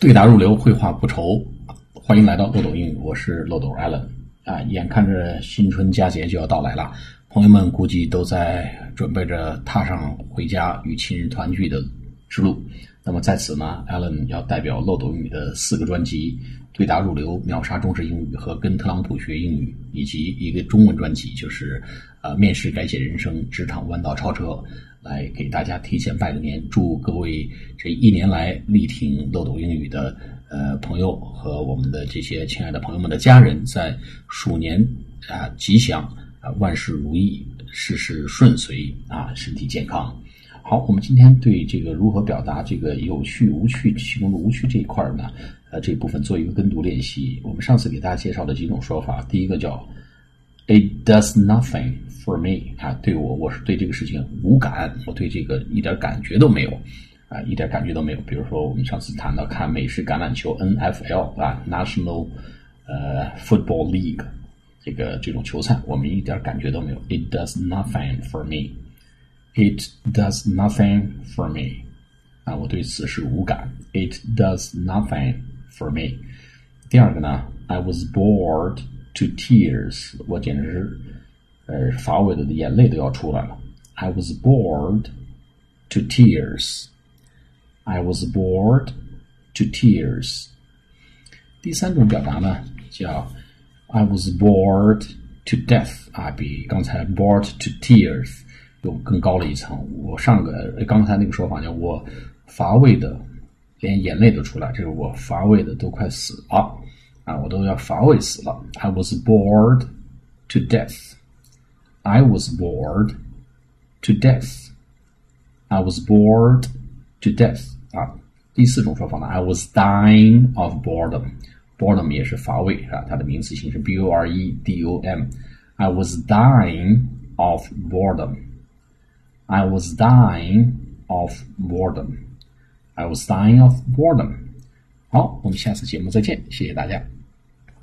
对答如流，绘画不愁。欢迎来到漏斗英语，我是漏斗 Allen 啊！眼看着新春佳节就要到来了，朋友们估计都在准备着踏上回家与亲人团聚的之路。那么在此呢，Allen 要代表漏斗英语的四个专辑《对答如流》《秒杀中式英语》和《跟特朗普学英语》，以及一个中文专辑，就是呃面试改写人生，职场弯道超车。来给大家提前拜个年，祝各位这一年来力挺漏斗英语的呃朋友和我们的这些亲爱的朋友们的家人，在鼠年啊吉祥啊万事如意，事事顺遂啊身体健康。好，我们今天对这个如何表达这个有趣无趣其中的无趣这一块呢，呃这部分做一个跟读练习。我们上次给大家介绍的几种说法，第一个叫。It does nothing for me 啊，对我我是对这个事情无感，我对这个一点感觉都没有啊，一点感觉都没有。比如说我们上次谈到看美式橄榄球 NFL 啊，National 呃 Football League 这个这种球赛，我们一点感觉都没有。It does nothing for me. It does nothing for me 啊，我对此事无感。It does nothing for me。第二个呢，I was bored。to tears，我简直是呃乏味的眼泪都要出来了。I was bored to tears. I was bored to tears. 第三种表达呢，叫 I was bored to death 啊，比刚才 bored to tears 又更高了一层。我上个刚才那个说法叫我乏味的，连眼泪都出来，这个我乏味的都快死了。啊，我都要乏味死了。I was bored to death. I was bored to death. I was bored to death. 啊，第四种说法呢，I was dying of boredom. boredom 也是乏味啊，它的名词形式 b o r e d o m. I was dying of boredom. I was dying of boredom. I was dying of boredom. 好，我们下次节目再见，谢谢大家。